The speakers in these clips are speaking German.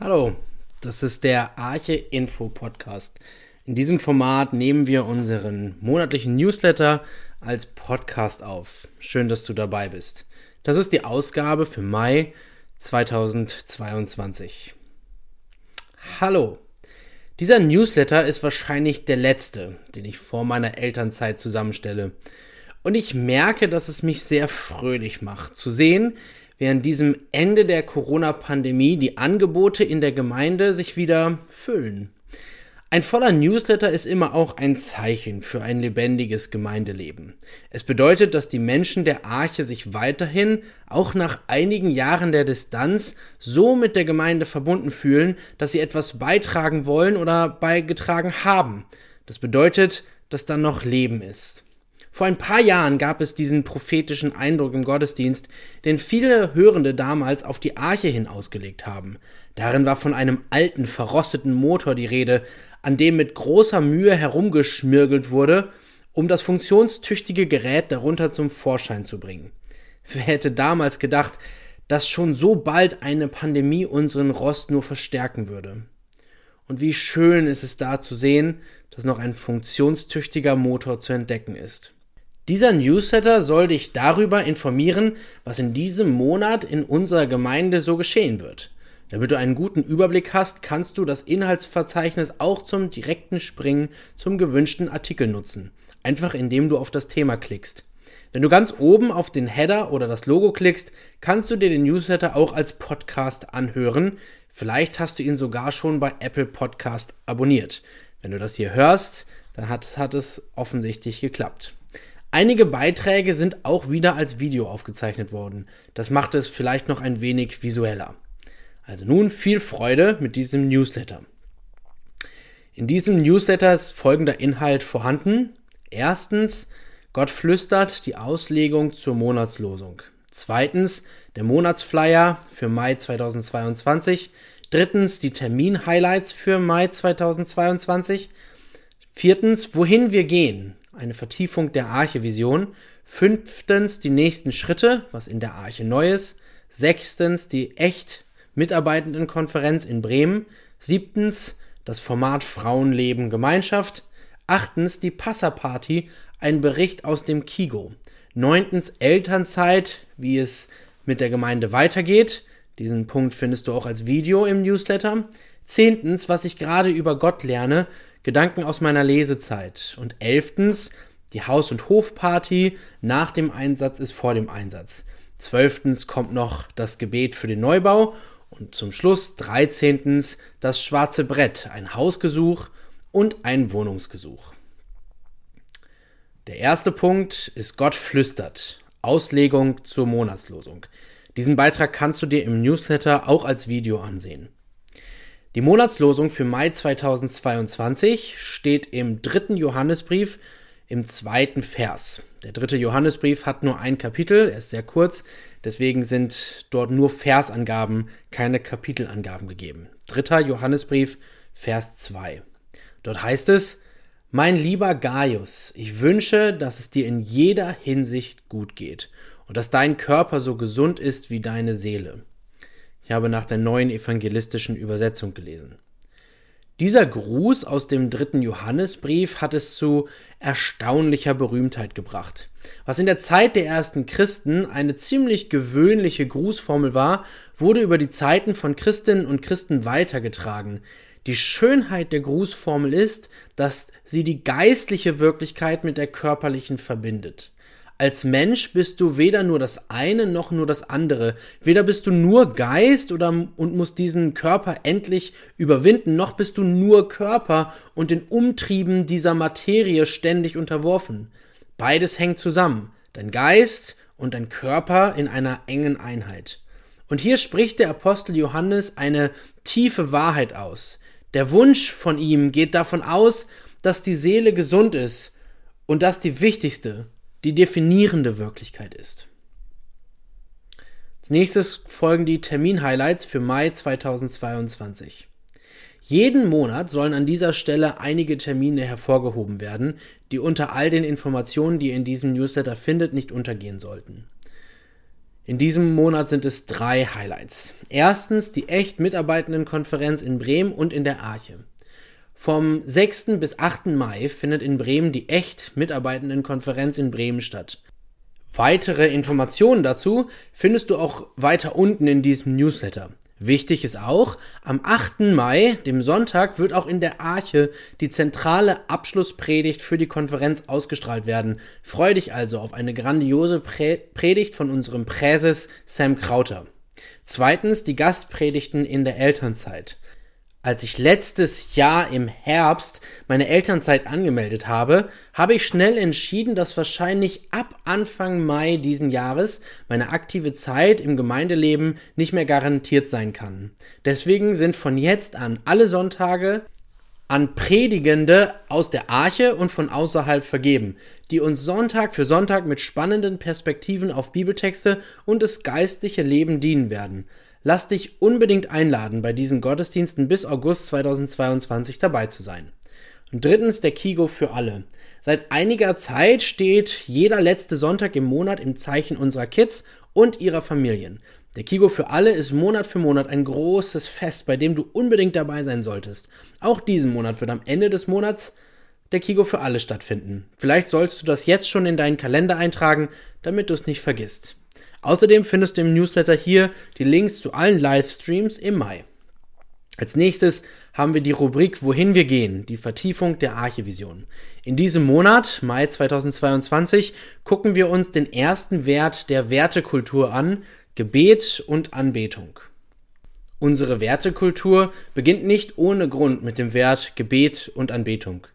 Hallo, das ist der Arche Info Podcast. In diesem Format nehmen wir unseren monatlichen Newsletter als Podcast auf. Schön, dass du dabei bist. Das ist die Ausgabe für Mai 2022. Hallo. Dieser Newsletter ist wahrscheinlich der letzte, den ich vor meiner Elternzeit zusammenstelle. Und ich merke, dass es mich sehr fröhlich macht, zu sehen, während diesem Ende der Corona-Pandemie die Angebote in der Gemeinde sich wieder füllen. Ein voller Newsletter ist immer auch ein Zeichen für ein lebendiges Gemeindeleben. Es bedeutet, dass die Menschen der Arche sich weiterhin, auch nach einigen Jahren der Distanz, so mit der Gemeinde verbunden fühlen, dass sie etwas beitragen wollen oder beigetragen haben. Das bedeutet, dass dann noch Leben ist. Vor ein paar Jahren gab es diesen prophetischen Eindruck im Gottesdienst, den viele Hörende damals auf die Arche hin ausgelegt haben. Darin war von einem alten, verrosteten Motor die Rede, an dem mit großer Mühe herumgeschmirgelt wurde, um das funktionstüchtige Gerät darunter zum Vorschein zu bringen. Wer hätte damals gedacht, dass schon so bald eine Pandemie unseren Rost nur verstärken würde? Und wie schön ist es da zu sehen, dass noch ein funktionstüchtiger Motor zu entdecken ist. Dieser Newsletter soll dich darüber informieren, was in diesem Monat in unserer Gemeinde so geschehen wird. Damit du einen guten Überblick hast, kannst du das Inhaltsverzeichnis auch zum direkten Springen zum gewünschten Artikel nutzen. Einfach indem du auf das Thema klickst. Wenn du ganz oben auf den Header oder das Logo klickst, kannst du dir den Newsletter auch als Podcast anhören. Vielleicht hast du ihn sogar schon bei Apple Podcast abonniert. Wenn du das hier hörst, dann hat es, hat es offensichtlich geklappt. Einige Beiträge sind auch wieder als Video aufgezeichnet worden. Das macht es vielleicht noch ein wenig visueller. Also nun viel Freude mit diesem Newsletter. In diesem Newsletter ist folgender Inhalt vorhanden. Erstens, Gott flüstert die Auslegung zur Monatslosung. Zweitens, der Monatsflyer für Mai 2022. Drittens, die Termin-Highlights für Mai 2022. Viertens, wohin wir gehen eine Vertiefung der Arche-Vision. Fünftens die nächsten Schritte, was in der Arche neu ist. Sechstens die echt Mitarbeitendenkonferenz in Bremen. Siebtens das Format Frauenleben Gemeinschaft. Achtens die Passerparty, ein Bericht aus dem Kigo. Neuntens Elternzeit, wie es mit der Gemeinde weitergeht. Diesen Punkt findest du auch als Video im Newsletter. Zehntens, was ich gerade über Gott lerne, Gedanken aus meiner Lesezeit. Und elftens, die Haus- und Hofparty nach dem Einsatz ist vor dem Einsatz. Zwölftens kommt noch das Gebet für den Neubau. Und zum Schluss dreizehntens das schwarze Brett, ein Hausgesuch und ein Wohnungsgesuch. Der erste Punkt ist Gott flüstert. Auslegung zur Monatslosung. Diesen Beitrag kannst du dir im Newsletter auch als Video ansehen. Die Monatslosung für Mai 2022 steht im dritten Johannesbrief im zweiten Vers. Der dritte Johannesbrief hat nur ein Kapitel, er ist sehr kurz, deswegen sind dort nur Versangaben, keine Kapitelangaben gegeben. Dritter Johannesbrief, Vers 2. Dort heißt es, mein lieber Gaius, ich wünsche, dass es dir in jeder Hinsicht gut geht und dass dein Körper so gesund ist wie deine Seele. Ich habe nach der neuen evangelistischen Übersetzung gelesen. Dieser Gruß aus dem dritten Johannesbrief hat es zu erstaunlicher Berühmtheit gebracht. Was in der Zeit der ersten Christen eine ziemlich gewöhnliche Grußformel war, wurde über die Zeiten von Christinnen und Christen weitergetragen. Die Schönheit der Grußformel ist, dass sie die geistliche Wirklichkeit mit der körperlichen verbindet. Als Mensch bist du weder nur das eine noch nur das andere. Weder bist du nur Geist oder und musst diesen Körper endlich überwinden, noch bist du nur Körper und den Umtrieben dieser Materie ständig unterworfen. Beides hängt zusammen. Dein Geist und dein Körper in einer engen Einheit. Und hier spricht der Apostel Johannes eine tiefe Wahrheit aus. Der Wunsch von ihm geht davon aus, dass die Seele gesund ist und das die wichtigste die definierende Wirklichkeit ist. Als nächstes folgen die Termin-Highlights für Mai 2022. Jeden Monat sollen an dieser Stelle einige Termine hervorgehoben werden, die unter all den Informationen, die ihr in diesem Newsletter findet, nicht untergehen sollten. In diesem Monat sind es drei Highlights. Erstens die echt Mitarbeitendenkonferenz in Bremen und in der Arche. Vom 6. bis 8. Mai findet in Bremen die echt Mitarbeitendenkonferenz in Bremen statt. Weitere Informationen dazu findest du auch weiter unten in diesem Newsletter. Wichtig ist auch, am 8. Mai, dem Sonntag, wird auch in der Arche die zentrale Abschlusspredigt für die Konferenz ausgestrahlt werden. Freu dich also auf eine grandiose Prä Predigt von unserem Präses Sam Krauter. Zweitens die Gastpredigten in der Elternzeit als ich letztes Jahr im Herbst meine Elternzeit angemeldet habe, habe ich schnell entschieden, dass wahrscheinlich ab Anfang Mai diesen Jahres meine aktive Zeit im Gemeindeleben nicht mehr garantiert sein kann. Deswegen sind von jetzt an alle Sonntage an Predigende aus der Arche und von außerhalb vergeben, die uns Sonntag für Sonntag mit spannenden Perspektiven auf Bibeltexte und das geistliche Leben dienen werden. Lass dich unbedingt einladen, bei diesen Gottesdiensten bis August 2022 dabei zu sein. Und drittens der Kigo für alle. Seit einiger Zeit steht jeder letzte Sonntag im Monat im Zeichen unserer Kids und ihrer Familien. Der Kigo für alle ist Monat für Monat ein großes Fest, bei dem du unbedingt dabei sein solltest. Auch diesen Monat wird am Ende des Monats der Kigo für alle stattfinden. Vielleicht sollst du das jetzt schon in deinen Kalender eintragen, damit du es nicht vergisst. Außerdem findest du im Newsletter hier die Links zu allen Livestreams im Mai. Als nächstes haben wir die Rubrik Wohin wir gehen, die Vertiefung der Archivision. In diesem Monat, Mai 2022, gucken wir uns den ersten Wert der Wertekultur an, Gebet und Anbetung. Unsere Wertekultur beginnt nicht ohne Grund mit dem Wert Gebet und Anbetung.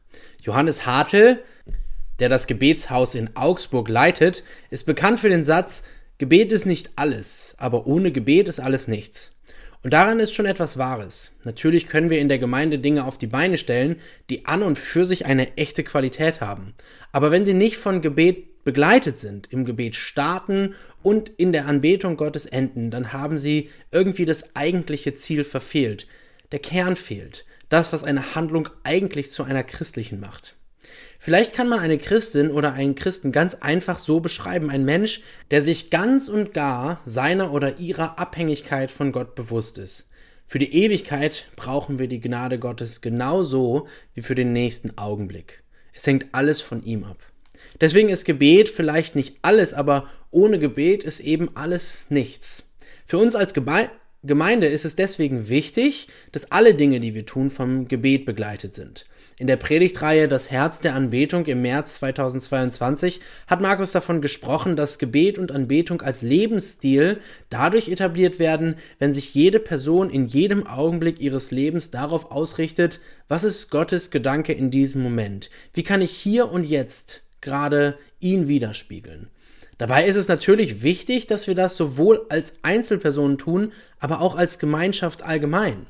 Johannes Hartl, der das Gebetshaus in Augsburg leitet, ist bekannt für den Satz, Gebet ist nicht alles, aber ohne Gebet ist alles nichts. Und daran ist schon etwas Wahres. Natürlich können wir in der Gemeinde Dinge auf die Beine stellen, die an und für sich eine echte Qualität haben. Aber wenn sie nicht von Gebet begleitet sind, im Gebet starten und in der Anbetung Gottes enden, dann haben sie irgendwie das eigentliche Ziel verfehlt. Der Kern fehlt. Das, was eine Handlung eigentlich zu einer christlichen macht. Vielleicht kann man eine Christin oder einen Christen ganz einfach so beschreiben, ein Mensch, der sich ganz und gar seiner oder ihrer Abhängigkeit von Gott bewusst ist. Für die Ewigkeit brauchen wir die Gnade Gottes genauso wie für den nächsten Augenblick. Es hängt alles von ihm ab. Deswegen ist Gebet vielleicht nicht alles, aber ohne Gebet ist eben alles nichts. Für uns als Gebe Gemeinde ist es deswegen wichtig, dass alle Dinge, die wir tun, vom Gebet begleitet sind. In der Predigtreihe Das Herz der Anbetung im März 2022 hat Markus davon gesprochen, dass Gebet und Anbetung als Lebensstil dadurch etabliert werden, wenn sich jede Person in jedem Augenblick ihres Lebens darauf ausrichtet, was ist Gottes Gedanke in diesem Moment? Wie kann ich hier und jetzt gerade ihn widerspiegeln? Dabei ist es natürlich wichtig, dass wir das sowohl als Einzelpersonen tun, aber auch als Gemeinschaft allgemein.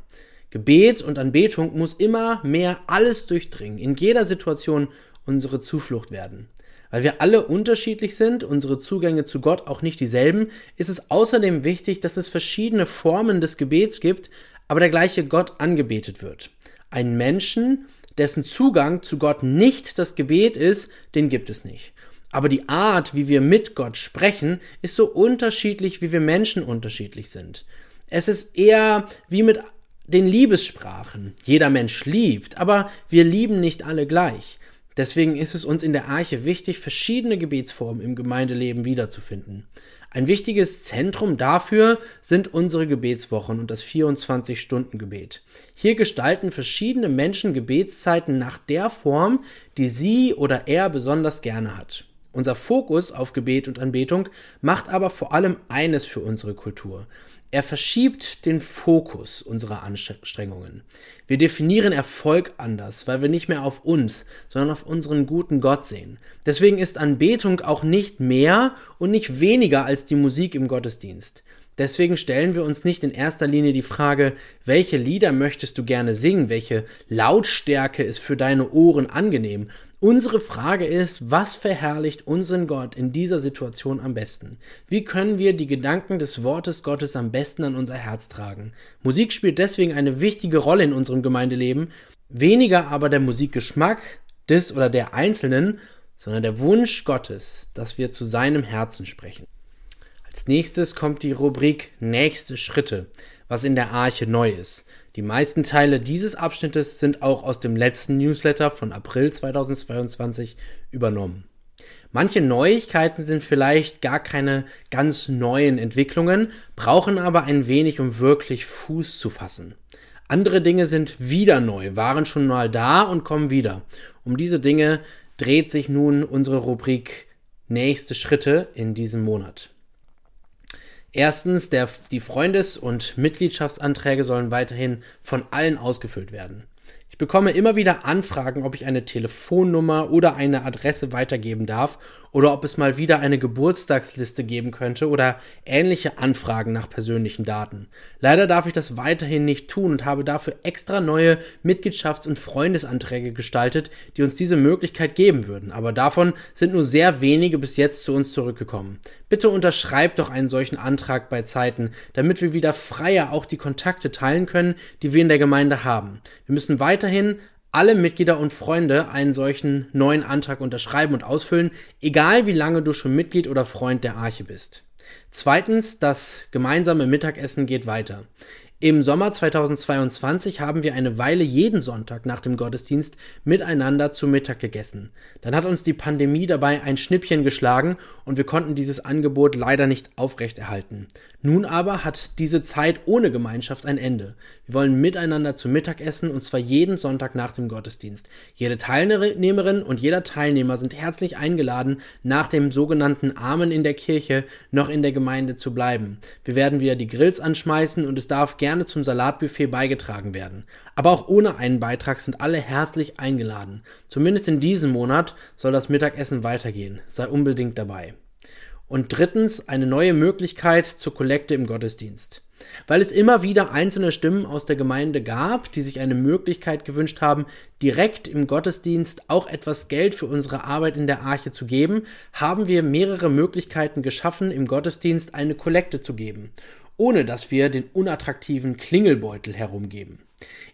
Gebet und Anbetung muss immer mehr alles durchdringen, in jeder Situation unsere Zuflucht werden. Weil wir alle unterschiedlich sind, unsere Zugänge zu Gott auch nicht dieselben, ist es außerdem wichtig, dass es verschiedene Formen des Gebets gibt, aber der gleiche Gott angebetet wird. Ein Menschen, dessen Zugang zu Gott nicht das Gebet ist, den gibt es nicht. Aber die Art, wie wir mit Gott sprechen, ist so unterschiedlich, wie wir Menschen unterschiedlich sind. Es ist eher wie mit den Liebessprachen. Jeder Mensch liebt, aber wir lieben nicht alle gleich. Deswegen ist es uns in der Arche wichtig, verschiedene Gebetsformen im Gemeindeleben wiederzufinden. Ein wichtiges Zentrum dafür sind unsere Gebetswochen und das 24-Stunden-Gebet. Hier gestalten verschiedene Menschen Gebetszeiten nach der Form, die sie oder er besonders gerne hat. Unser Fokus auf Gebet und Anbetung macht aber vor allem eines für unsere Kultur. Er verschiebt den Fokus unserer Anstrengungen. Wir definieren Erfolg anders, weil wir nicht mehr auf uns, sondern auf unseren guten Gott sehen. Deswegen ist Anbetung auch nicht mehr und nicht weniger als die Musik im Gottesdienst. Deswegen stellen wir uns nicht in erster Linie die Frage, welche Lieder möchtest du gerne singen, welche Lautstärke ist für deine Ohren angenehm. Unsere Frage ist, was verherrlicht unseren Gott in dieser Situation am besten? Wie können wir die Gedanken des Wortes Gottes am besten an unser Herz tragen? Musik spielt deswegen eine wichtige Rolle in unserem Gemeindeleben, weniger aber der Musikgeschmack des oder der Einzelnen, sondern der Wunsch Gottes, dass wir zu seinem Herzen sprechen. Als nächstes kommt die Rubrik Nächste Schritte, was in der Arche neu ist. Die meisten Teile dieses Abschnittes sind auch aus dem letzten Newsletter von April 2022 übernommen. Manche Neuigkeiten sind vielleicht gar keine ganz neuen Entwicklungen, brauchen aber ein wenig, um wirklich Fuß zu fassen. Andere Dinge sind wieder neu, waren schon mal da und kommen wieder. Um diese Dinge dreht sich nun unsere Rubrik Nächste Schritte in diesem Monat. Erstens, der, die Freundes- und Mitgliedschaftsanträge sollen weiterhin von allen ausgefüllt werden. Ich bekomme immer wieder Anfragen, ob ich eine Telefonnummer oder eine Adresse weitergeben darf oder ob es mal wieder eine Geburtstagsliste geben könnte oder ähnliche Anfragen nach persönlichen Daten. Leider darf ich das weiterhin nicht tun und habe dafür extra neue Mitgliedschafts- und Freundesanträge gestaltet, die uns diese Möglichkeit geben würden. Aber davon sind nur sehr wenige bis jetzt zu uns zurückgekommen. Bitte unterschreibt doch einen solchen Antrag bei Zeiten, damit wir wieder freier auch die Kontakte teilen können, die wir in der Gemeinde haben. Wir müssen weiterhin alle Mitglieder und Freunde einen solchen neuen Antrag unterschreiben und ausfüllen, egal wie lange du schon Mitglied oder Freund der Arche bist. Zweitens, das gemeinsame Mittagessen geht weiter. Im Sommer 2022 haben wir eine Weile jeden Sonntag nach dem Gottesdienst miteinander zu Mittag gegessen. Dann hat uns die Pandemie dabei ein Schnippchen geschlagen und wir konnten dieses Angebot leider nicht aufrechterhalten. Nun aber hat diese Zeit ohne Gemeinschaft ein Ende. Wir wollen miteinander zu Mittag essen und zwar jeden Sonntag nach dem Gottesdienst. Jede Teilnehmerin und jeder Teilnehmer sind herzlich eingeladen, nach dem sogenannten Amen in der Kirche noch in der Gemeinde zu bleiben. Wir werden wieder die Grills anschmeißen und es darf gerne gerne zum Salatbuffet beigetragen werden. Aber auch ohne einen Beitrag sind alle herzlich eingeladen. Zumindest in diesem Monat soll das Mittagessen weitergehen. Sei unbedingt dabei. Und drittens eine neue Möglichkeit zur Kollekte im Gottesdienst. Weil es immer wieder einzelne Stimmen aus der Gemeinde gab, die sich eine Möglichkeit gewünscht haben, direkt im Gottesdienst auch etwas Geld für unsere Arbeit in der Arche zu geben, haben wir mehrere Möglichkeiten geschaffen, im Gottesdienst eine Kollekte zu geben ohne dass wir den unattraktiven Klingelbeutel herumgeben.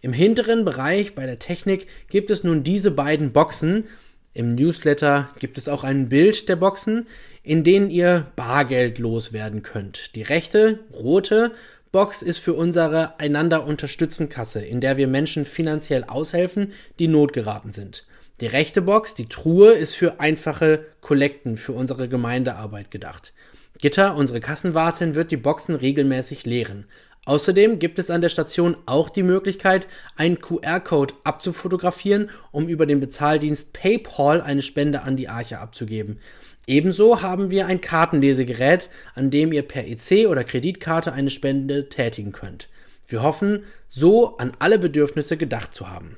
Im hinteren Bereich bei der Technik gibt es nun diese beiden Boxen. Im Newsletter gibt es auch ein Bild der Boxen, in denen ihr Bargeld loswerden könnt. Die rechte, rote Box ist für unsere einander unterstützen Kasse, in der wir Menschen finanziell aushelfen, die notgeraten sind. Die rechte Box, die Truhe, ist für einfache Kollekten für unsere Gemeindearbeit gedacht. Gitter, unsere Kassenwartin, wird die Boxen regelmäßig leeren. Außerdem gibt es an der Station auch die Möglichkeit, einen QR-Code abzufotografieren, um über den Bezahldienst PayPal eine Spende an die Arche abzugeben. Ebenso haben wir ein Kartenlesegerät, an dem ihr per EC oder Kreditkarte eine Spende tätigen könnt. Wir hoffen, so an alle Bedürfnisse gedacht zu haben.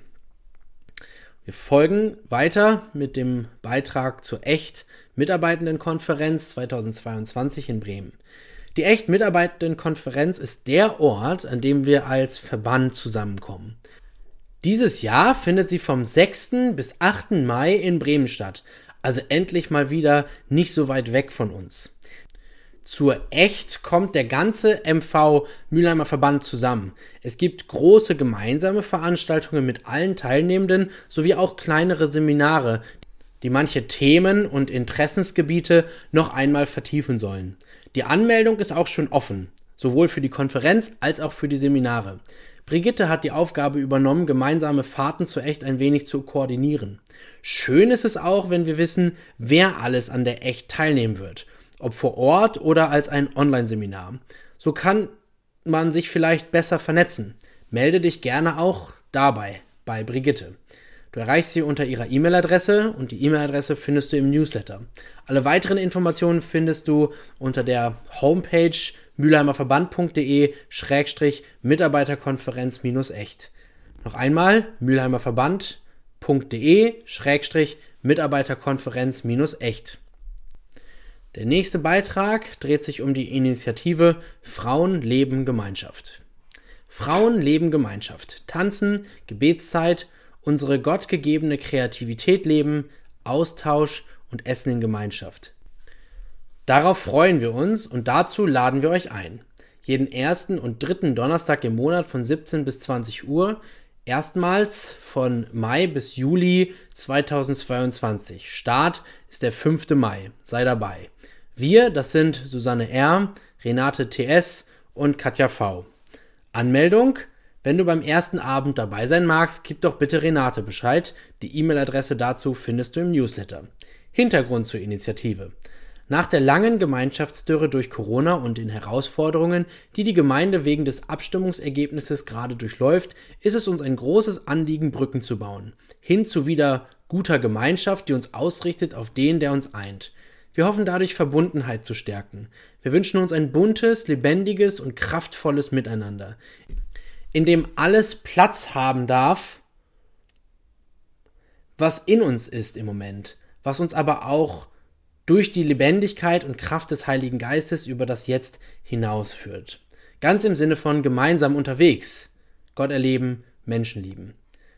Wir folgen weiter mit dem Beitrag zur Echt Mitarbeitendenkonferenz 2022 in Bremen. Die Echt Mitarbeitendenkonferenz ist der Ort, an dem wir als Verband zusammenkommen. Dieses Jahr findet sie vom 6. bis 8. Mai in Bremen statt, also endlich mal wieder nicht so weit weg von uns. Zur Echt kommt der ganze MV Mülheimer Verband zusammen. Es gibt große gemeinsame Veranstaltungen mit allen Teilnehmenden sowie auch kleinere Seminare, die manche Themen und Interessensgebiete noch einmal vertiefen sollen. Die Anmeldung ist auch schon offen, sowohl für die Konferenz als auch für die Seminare. Brigitte hat die Aufgabe übernommen, gemeinsame Fahrten zu echt ein wenig zu koordinieren. Schön ist es auch, wenn wir wissen, wer alles an der echt teilnehmen wird, ob vor Ort oder als ein Online-Seminar. So kann man sich vielleicht besser vernetzen. Melde dich gerne auch dabei bei Brigitte. Du erreichst sie unter ihrer E-Mail-Adresse und die E-Mail-Adresse findest du im Newsletter. Alle weiteren Informationen findest du unter der Homepage mülheimerverband.de Schrägstrich Mitarbeiterkonferenz-echt. Noch einmal mülheimerverband.de Schrägstrich Mitarbeiterkonferenz-echt. Der nächste Beitrag dreht sich um die Initiative Frauen leben Gemeinschaft. Frauen leben Gemeinschaft. Tanzen, Gebetszeit unsere gottgegebene Kreativität leben, Austausch und Essen in Gemeinschaft. Darauf freuen wir uns und dazu laden wir euch ein. Jeden ersten und dritten Donnerstag im Monat von 17 bis 20 Uhr, erstmals von Mai bis Juli 2022. Start ist der 5. Mai. Sei dabei. Wir, das sind Susanne R., Renate TS und Katja V. Anmeldung wenn du beim ersten Abend dabei sein magst, gib doch bitte Renate Bescheid. Die E-Mail-Adresse dazu findest du im Newsletter. Hintergrund zur Initiative. Nach der langen Gemeinschaftsdürre durch Corona und den Herausforderungen, die die Gemeinde wegen des Abstimmungsergebnisses gerade durchläuft, ist es uns ein großes Anliegen, Brücken zu bauen. Hin zu wieder guter Gemeinschaft, die uns ausrichtet auf den, der uns eint. Wir hoffen dadurch Verbundenheit zu stärken. Wir wünschen uns ein buntes, lebendiges und kraftvolles Miteinander in dem alles Platz haben darf, was in uns ist im Moment, was uns aber auch durch die Lebendigkeit und Kraft des Heiligen Geistes über das Jetzt hinausführt. Ganz im Sinne von gemeinsam unterwegs, Gott erleben, Menschen lieben.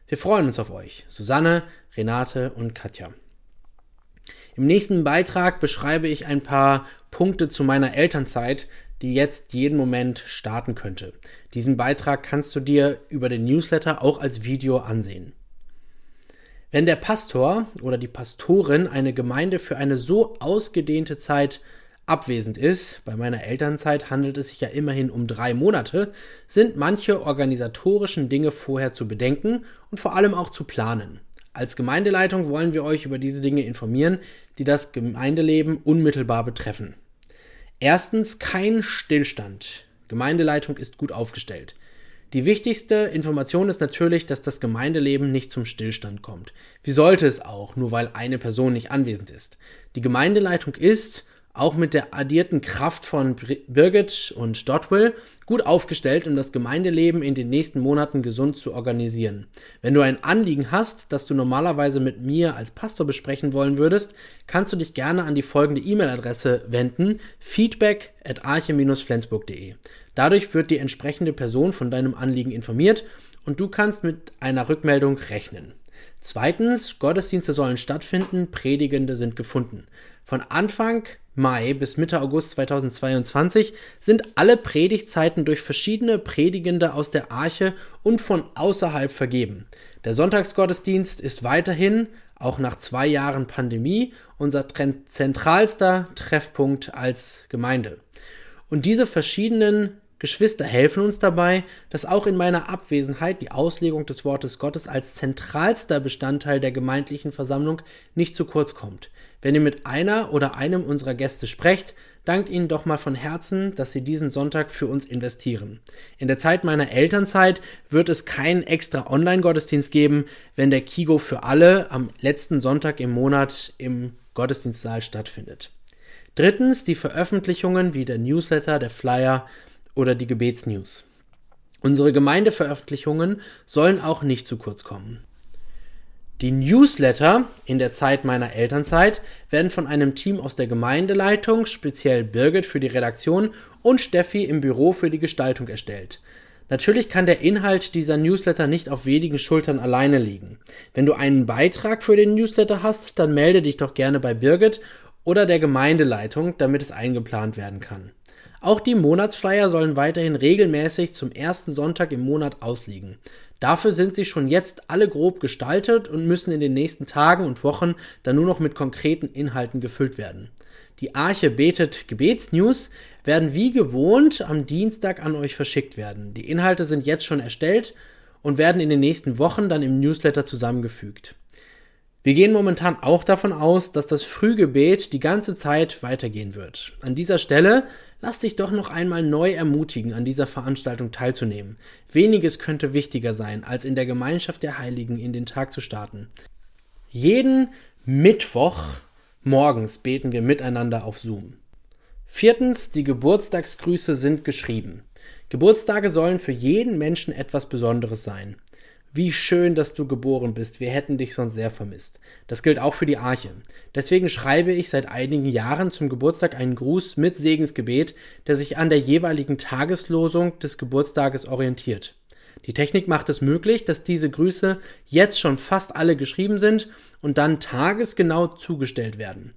Wir freuen uns auf euch, Susanne, Renate und Katja. Im nächsten Beitrag beschreibe ich ein paar Punkte zu meiner Elternzeit, die jetzt jeden Moment starten könnte. Diesen Beitrag kannst du dir über den Newsletter auch als Video ansehen. Wenn der Pastor oder die Pastorin eine Gemeinde für eine so ausgedehnte Zeit abwesend ist, bei meiner Elternzeit handelt es sich ja immerhin um drei Monate, sind manche organisatorischen Dinge vorher zu bedenken und vor allem auch zu planen. Als Gemeindeleitung wollen wir euch über diese Dinge informieren, die das Gemeindeleben unmittelbar betreffen. Erstens kein Stillstand. Gemeindeleitung ist gut aufgestellt. Die wichtigste Information ist natürlich, dass das Gemeindeleben nicht zum Stillstand kommt. Wie sollte es auch, nur weil eine Person nicht anwesend ist? Die Gemeindeleitung ist auch mit der addierten Kraft von Birgit und Dotwell gut aufgestellt, um das Gemeindeleben in den nächsten Monaten gesund zu organisieren. Wenn du ein Anliegen hast, das du normalerweise mit mir als Pastor besprechen wollen würdest, kannst du dich gerne an die folgende E-Mail-Adresse wenden: feedback at arche-flensburg.de. Dadurch wird die entsprechende Person von deinem Anliegen informiert und du kannst mit einer Rückmeldung rechnen. Zweitens, Gottesdienste sollen stattfinden, Predigende sind gefunden. Von Anfang Mai bis Mitte August 2022 sind alle Predigtzeiten durch verschiedene Predigende aus der Arche und von außerhalb vergeben. Der Sonntagsgottesdienst ist weiterhin, auch nach zwei Jahren Pandemie, unser zentralster Treffpunkt als Gemeinde. Und diese verschiedenen Geschwister helfen uns dabei, dass auch in meiner Abwesenheit die Auslegung des Wortes Gottes als zentralster Bestandteil der gemeindlichen Versammlung nicht zu kurz kommt. Wenn ihr mit einer oder einem unserer Gäste sprecht, dankt ihnen doch mal von Herzen, dass sie diesen Sonntag für uns investieren. In der Zeit meiner Elternzeit wird es keinen extra Online-Gottesdienst geben, wenn der Kigo für alle am letzten Sonntag im Monat im Gottesdienstsaal stattfindet. Drittens die Veröffentlichungen wie der Newsletter, der Flyer, oder die Gebetsnews. Unsere Gemeindeveröffentlichungen sollen auch nicht zu kurz kommen. Die Newsletter in der Zeit meiner Elternzeit werden von einem Team aus der Gemeindeleitung, speziell Birgit für die Redaktion und Steffi im Büro für die Gestaltung erstellt. Natürlich kann der Inhalt dieser Newsletter nicht auf wenigen Schultern alleine liegen. Wenn du einen Beitrag für den Newsletter hast, dann melde dich doch gerne bei Birgit oder der Gemeindeleitung, damit es eingeplant werden kann. Auch die Monatsflyer sollen weiterhin regelmäßig zum ersten Sonntag im Monat ausliegen. Dafür sind sie schon jetzt alle grob gestaltet und müssen in den nächsten Tagen und Wochen dann nur noch mit konkreten Inhalten gefüllt werden. Die Arche betet Gebetsnews werden wie gewohnt am Dienstag an euch verschickt werden. Die Inhalte sind jetzt schon erstellt und werden in den nächsten Wochen dann im Newsletter zusammengefügt. Wir gehen momentan auch davon aus, dass das Frühgebet die ganze Zeit weitergehen wird. An dieser Stelle lass dich doch noch einmal neu ermutigen, an dieser Veranstaltung teilzunehmen. Weniges könnte wichtiger sein, als in der Gemeinschaft der Heiligen in den Tag zu starten. Jeden Mittwoch morgens beten wir miteinander auf Zoom. Viertens, die Geburtstagsgrüße sind geschrieben. Geburtstage sollen für jeden Menschen etwas Besonderes sein. Wie schön, dass du geboren bist. Wir hätten dich sonst sehr vermisst. Das gilt auch für die Arche. Deswegen schreibe ich seit einigen Jahren zum Geburtstag einen Gruß mit Segensgebet, der sich an der jeweiligen Tageslosung des Geburtstages orientiert. Die Technik macht es möglich, dass diese Grüße jetzt schon fast alle geschrieben sind und dann tagesgenau zugestellt werden.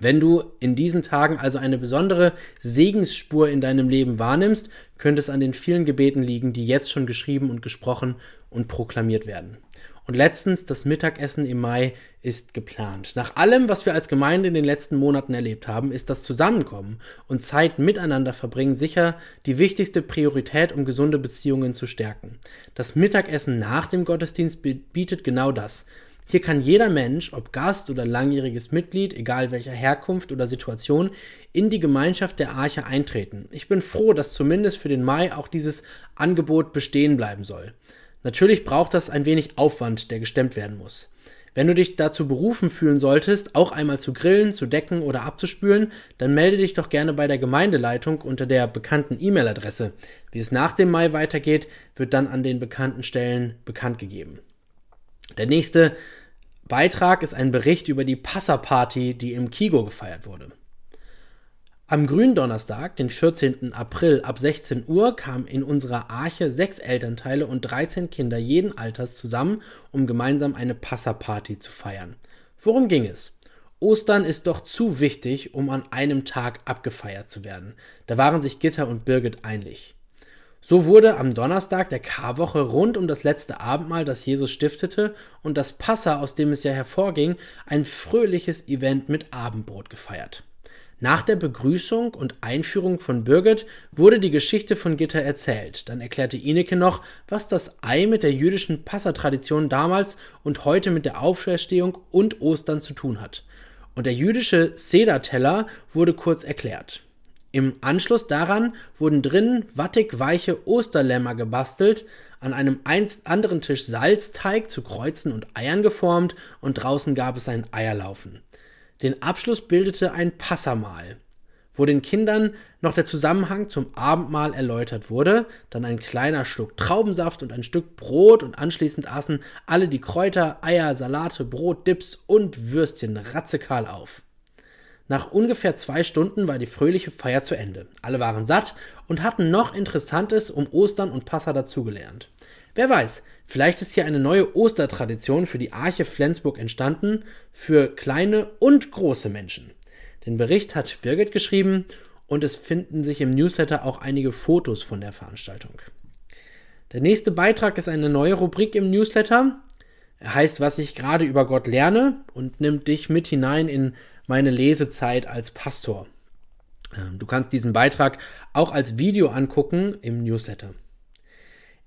Wenn du in diesen Tagen also eine besondere Segensspur in deinem Leben wahrnimmst, könnte es an den vielen Gebeten liegen, die jetzt schon geschrieben und gesprochen und proklamiert werden. Und letztens, das Mittagessen im Mai ist geplant. Nach allem, was wir als Gemeinde in den letzten Monaten erlebt haben, ist das Zusammenkommen und Zeit miteinander verbringen sicher die wichtigste Priorität, um gesunde Beziehungen zu stärken. Das Mittagessen nach dem Gottesdienst bietet genau das. Hier kann jeder Mensch, ob Gast oder langjähriges Mitglied, egal welcher Herkunft oder Situation, in die Gemeinschaft der Arche eintreten. Ich bin froh, dass zumindest für den Mai auch dieses Angebot bestehen bleiben soll. Natürlich braucht das ein wenig Aufwand, der gestemmt werden muss. Wenn du dich dazu berufen fühlen solltest, auch einmal zu grillen, zu decken oder abzuspülen, dann melde dich doch gerne bei der Gemeindeleitung unter der bekannten E-Mail-Adresse. Wie es nach dem Mai weitergeht, wird dann an den bekannten Stellen bekannt gegeben. Der nächste Beitrag ist ein Bericht über die Passaparty, die im Kigo gefeiert wurde. Am Gründonnerstag, den 14. April ab 16 Uhr, kamen in unserer Arche sechs Elternteile und 13 Kinder jeden Alters zusammen, um gemeinsam eine Passaparty zu feiern. Worum ging es? Ostern ist doch zu wichtig, um an einem Tag abgefeiert zu werden. Da waren sich Gitter und Birgit einig. So wurde am Donnerstag der Karwoche rund um das letzte Abendmahl, das Jesus stiftete, und das Passa, aus dem es ja hervorging, ein fröhliches Event mit Abendbrot gefeiert. Nach der Begrüßung und Einführung von Birgit wurde die Geschichte von Gitter erzählt. Dann erklärte Ineke noch, was das Ei mit der jüdischen Passatradition damals und heute mit der Auferstehung und Ostern zu tun hat. Und der jüdische Sederteller wurde kurz erklärt. Im Anschluss daran wurden drinnen wattig weiche Osterlämmer gebastelt, an einem anderen Tisch Salzteig zu Kreuzen und Eiern geformt und draußen gab es ein Eierlaufen. Den Abschluss bildete ein Passamahl, wo den Kindern noch der Zusammenhang zum Abendmahl erläutert wurde, dann ein kleiner Schluck Traubensaft und ein Stück Brot und anschließend aßen alle die Kräuter, Eier, Salate, Brot, Dips und Würstchen ratzekal auf. Nach ungefähr zwei Stunden war die fröhliche Feier zu Ende. Alle waren satt und hatten noch Interessantes um Ostern und Passa dazugelernt. Wer weiß, vielleicht ist hier eine neue Ostertradition für die Arche Flensburg entstanden, für kleine und große Menschen. Den Bericht hat Birgit geschrieben und es finden sich im Newsletter auch einige Fotos von der Veranstaltung. Der nächste Beitrag ist eine neue Rubrik im Newsletter. Er heißt, was ich gerade über Gott lerne und nimmt dich mit hinein in meine Lesezeit als Pastor. Ähm, du kannst diesen Beitrag auch als Video angucken im Newsletter.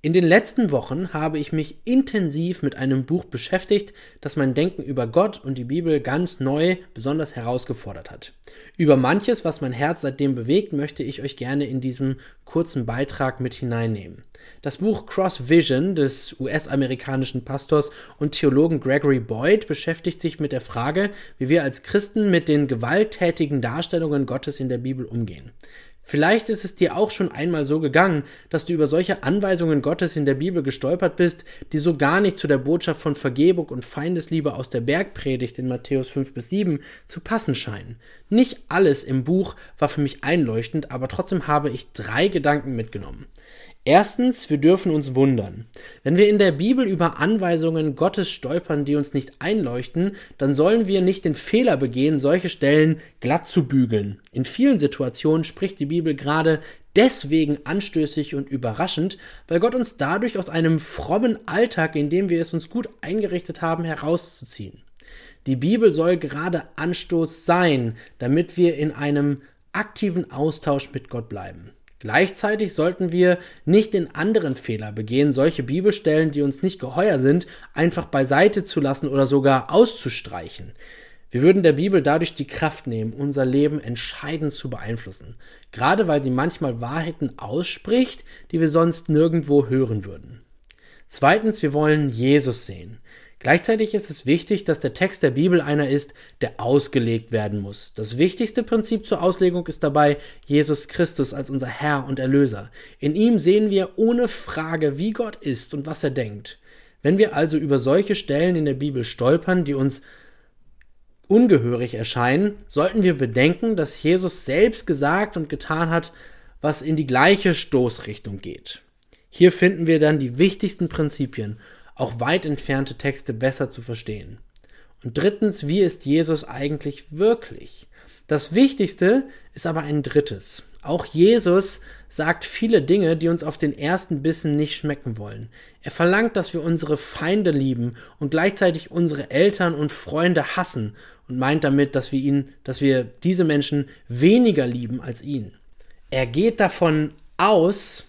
In den letzten Wochen habe ich mich intensiv mit einem Buch beschäftigt, das mein Denken über Gott und die Bibel ganz neu, besonders herausgefordert hat. Über manches, was mein Herz seitdem bewegt, möchte ich euch gerne in diesem kurzen Beitrag mit hineinnehmen. Das Buch Cross Vision des US-amerikanischen Pastors und Theologen Gregory Boyd beschäftigt sich mit der Frage, wie wir als Christen mit den gewalttätigen Darstellungen Gottes in der Bibel umgehen. Vielleicht ist es dir auch schon einmal so gegangen, dass du über solche Anweisungen Gottes in der Bibel gestolpert bist, die so gar nicht zu der Botschaft von Vergebung und Feindesliebe aus der Bergpredigt in Matthäus 5 bis 7 zu passen scheinen. Nicht alles im Buch war für mich einleuchtend, aber trotzdem habe ich drei Gedanken mitgenommen. Erstens, wir dürfen uns wundern. Wenn wir in der Bibel über Anweisungen Gottes stolpern, die uns nicht einleuchten, dann sollen wir nicht den Fehler begehen, solche Stellen glatt zu bügeln. In vielen Situationen spricht die Bibel gerade deswegen anstößig und überraschend, weil Gott uns dadurch aus einem frommen Alltag, in dem wir es uns gut eingerichtet haben, herauszuziehen. Die Bibel soll gerade Anstoß sein, damit wir in einem aktiven Austausch mit Gott bleiben. Gleichzeitig sollten wir nicht den anderen Fehler begehen, solche Bibelstellen, die uns nicht geheuer sind, einfach beiseite zu lassen oder sogar auszustreichen. Wir würden der Bibel dadurch die Kraft nehmen, unser Leben entscheidend zu beeinflussen, gerade weil sie manchmal Wahrheiten ausspricht, die wir sonst nirgendwo hören würden. Zweitens, wir wollen Jesus sehen. Gleichzeitig ist es wichtig, dass der Text der Bibel einer ist, der ausgelegt werden muss. Das wichtigste Prinzip zur Auslegung ist dabei Jesus Christus als unser Herr und Erlöser. In ihm sehen wir ohne Frage, wie Gott ist und was er denkt. Wenn wir also über solche Stellen in der Bibel stolpern, die uns ungehörig erscheinen, sollten wir bedenken, dass Jesus selbst gesagt und getan hat, was in die gleiche Stoßrichtung geht. Hier finden wir dann die wichtigsten Prinzipien auch weit entfernte Texte besser zu verstehen. Und drittens, wie ist Jesus eigentlich wirklich? Das Wichtigste ist aber ein drittes. Auch Jesus sagt viele Dinge, die uns auf den ersten Bissen nicht schmecken wollen. Er verlangt, dass wir unsere Feinde lieben und gleichzeitig unsere Eltern und Freunde hassen und meint damit, dass wir ihn, dass wir diese Menschen weniger lieben als ihn. Er geht davon aus,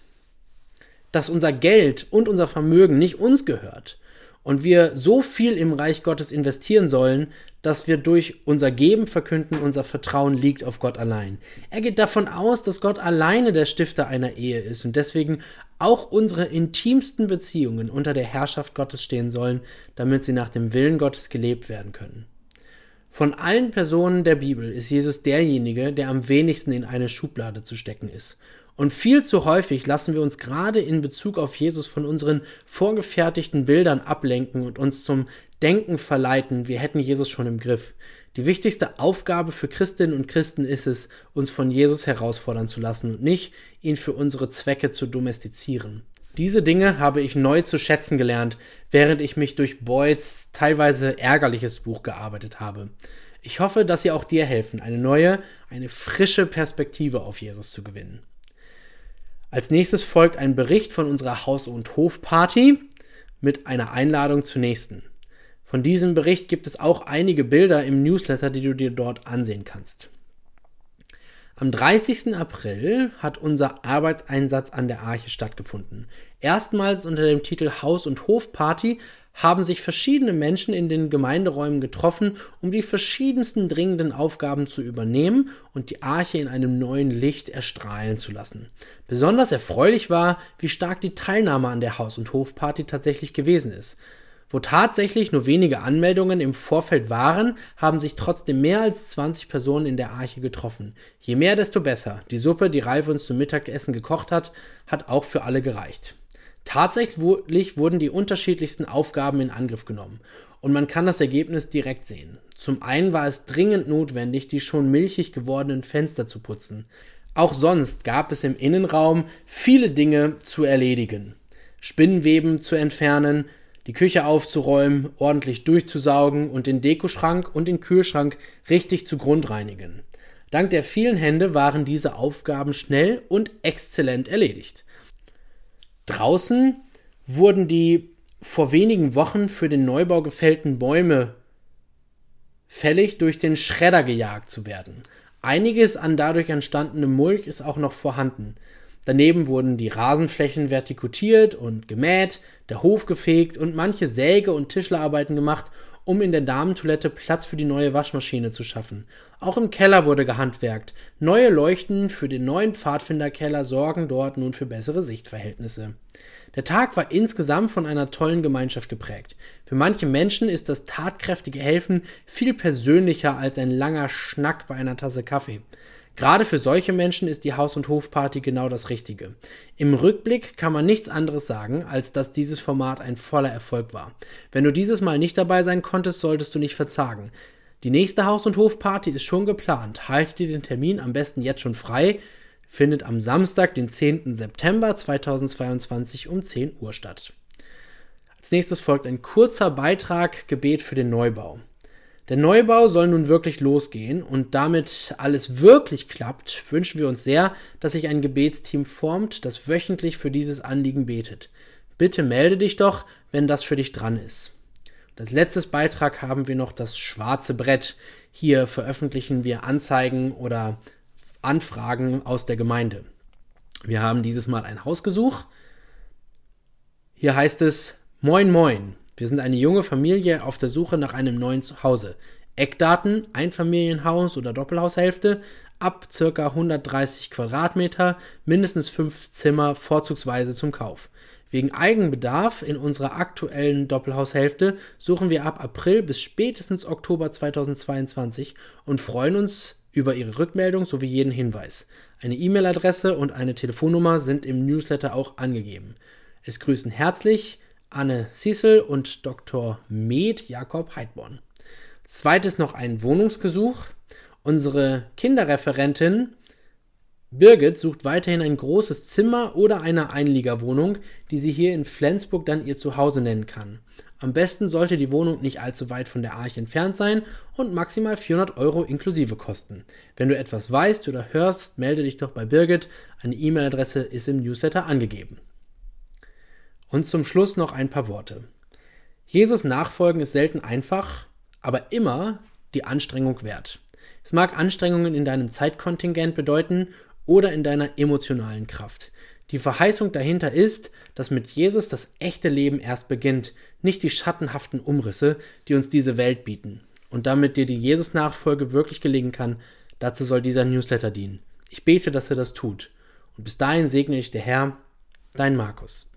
dass unser Geld und unser Vermögen nicht uns gehört und wir so viel im Reich Gottes investieren sollen, dass wir durch unser Geben verkünden, unser Vertrauen liegt auf Gott allein. Er geht davon aus, dass Gott alleine der Stifter einer Ehe ist und deswegen auch unsere intimsten Beziehungen unter der Herrschaft Gottes stehen sollen, damit sie nach dem Willen Gottes gelebt werden können. Von allen Personen der Bibel ist Jesus derjenige, der am wenigsten in eine Schublade zu stecken ist. Und viel zu häufig lassen wir uns gerade in Bezug auf Jesus von unseren vorgefertigten Bildern ablenken und uns zum Denken verleiten, wir hätten Jesus schon im Griff. Die wichtigste Aufgabe für Christinnen und Christen ist es, uns von Jesus herausfordern zu lassen und nicht, ihn für unsere Zwecke zu domestizieren. Diese Dinge habe ich neu zu schätzen gelernt, während ich mich durch Boyds teilweise ärgerliches Buch gearbeitet habe. Ich hoffe, dass sie auch dir helfen, eine neue, eine frische Perspektive auf Jesus zu gewinnen. Als nächstes folgt ein Bericht von unserer Haus- und Hofparty mit einer Einladung zur nächsten. Von diesem Bericht gibt es auch einige Bilder im Newsletter, die du dir dort ansehen kannst. Am 30. April hat unser Arbeitseinsatz an der Arche stattgefunden. Erstmals unter dem Titel Haus- und Hofparty haben sich verschiedene Menschen in den Gemeinderäumen getroffen, um die verschiedensten dringenden Aufgaben zu übernehmen und die Arche in einem neuen Licht erstrahlen zu lassen. Besonders erfreulich war, wie stark die Teilnahme an der Haus- und Hofparty tatsächlich gewesen ist. Wo tatsächlich nur wenige Anmeldungen im Vorfeld waren, haben sich trotzdem mehr als 20 Personen in der Arche getroffen. Je mehr, desto besser. Die Suppe, die Ralf uns zum Mittagessen gekocht hat, hat auch für alle gereicht. Tatsächlich wurden die unterschiedlichsten Aufgaben in Angriff genommen und man kann das Ergebnis direkt sehen. Zum einen war es dringend notwendig, die schon milchig gewordenen Fenster zu putzen. Auch sonst gab es im Innenraum viele Dinge zu erledigen. Spinnenweben zu entfernen, die Küche aufzuräumen, ordentlich durchzusaugen und den Dekoschrank und den Kühlschrank richtig zu grundreinigen. Dank der vielen Hände waren diese Aufgaben schnell und exzellent erledigt. Draußen wurden die vor wenigen Wochen für den Neubau gefällten Bäume fällig durch den Schredder gejagt zu werden. Einiges an dadurch entstandenem Mulch ist auch noch vorhanden. Daneben wurden die Rasenflächen vertikutiert und gemäht, der Hof gefegt und manche Säge- und Tischlerarbeiten gemacht, um in der Damentoilette Platz für die neue Waschmaschine zu schaffen. Auch im Keller wurde gehandwerkt. Neue Leuchten für den neuen Pfadfinderkeller sorgen dort nun für bessere Sichtverhältnisse. Der Tag war insgesamt von einer tollen Gemeinschaft geprägt. Für manche Menschen ist das tatkräftige Helfen viel persönlicher als ein langer Schnack bei einer Tasse Kaffee. Gerade für solche Menschen ist die Haus- und Hofparty genau das Richtige. Im Rückblick kann man nichts anderes sagen, als dass dieses Format ein voller Erfolg war. Wenn du dieses Mal nicht dabei sein konntest, solltest du nicht verzagen. Die nächste Haus- und Hofparty ist schon geplant. Haltet dir den Termin am besten jetzt schon frei. Findet am Samstag, den 10. September 2022 um 10 Uhr statt. Als nächstes folgt ein kurzer Beitrag Gebet für den Neubau. Der Neubau soll nun wirklich losgehen und damit alles wirklich klappt, wünschen wir uns sehr, dass sich ein Gebetsteam formt, das wöchentlich für dieses Anliegen betet. Bitte melde dich doch, wenn das für dich dran ist. Als letztes Beitrag haben wir noch das schwarze Brett. Hier veröffentlichen wir Anzeigen oder Anfragen aus der Gemeinde. Wir haben dieses Mal ein Hausgesuch. Hier heißt es Moin Moin. Wir sind eine junge Familie auf der Suche nach einem neuen Zuhause. Eckdaten, Einfamilienhaus oder Doppelhaushälfte, ab ca. 130 Quadratmeter, mindestens fünf Zimmer, vorzugsweise zum Kauf. Wegen Eigenbedarf in unserer aktuellen Doppelhaushälfte suchen wir ab April bis spätestens Oktober 2022 und freuen uns über Ihre Rückmeldung sowie jeden Hinweis. Eine E-Mail-Adresse und eine Telefonnummer sind im Newsletter auch angegeben. Es grüßen herzlich Anne Cecil und Dr. Med Jakob Heidborn. Zweites noch ein Wohnungsgesuch. Unsere Kinderreferentin Birgit sucht weiterhin ein großes Zimmer oder eine Einliegerwohnung, die sie hier in Flensburg dann ihr Zuhause nennen kann. Am besten sollte die Wohnung nicht allzu weit von der Arche entfernt sein und maximal 400 Euro inklusive kosten. Wenn du etwas weißt oder hörst, melde dich doch bei Birgit. Eine E-Mail-Adresse ist im Newsletter angegeben. Und zum Schluss noch ein paar Worte. Jesus nachfolgen ist selten einfach, aber immer die Anstrengung wert. Es mag Anstrengungen in deinem Zeitkontingent bedeuten oder in deiner emotionalen Kraft. Die Verheißung dahinter ist, dass mit Jesus das echte Leben erst beginnt, nicht die schattenhaften Umrisse, die uns diese Welt bieten. Und damit dir die Jesus-Nachfolge wirklich gelingen kann, dazu soll dieser Newsletter dienen. Ich bete, dass er das tut. Und bis dahin segne ich der Herr, dein Markus.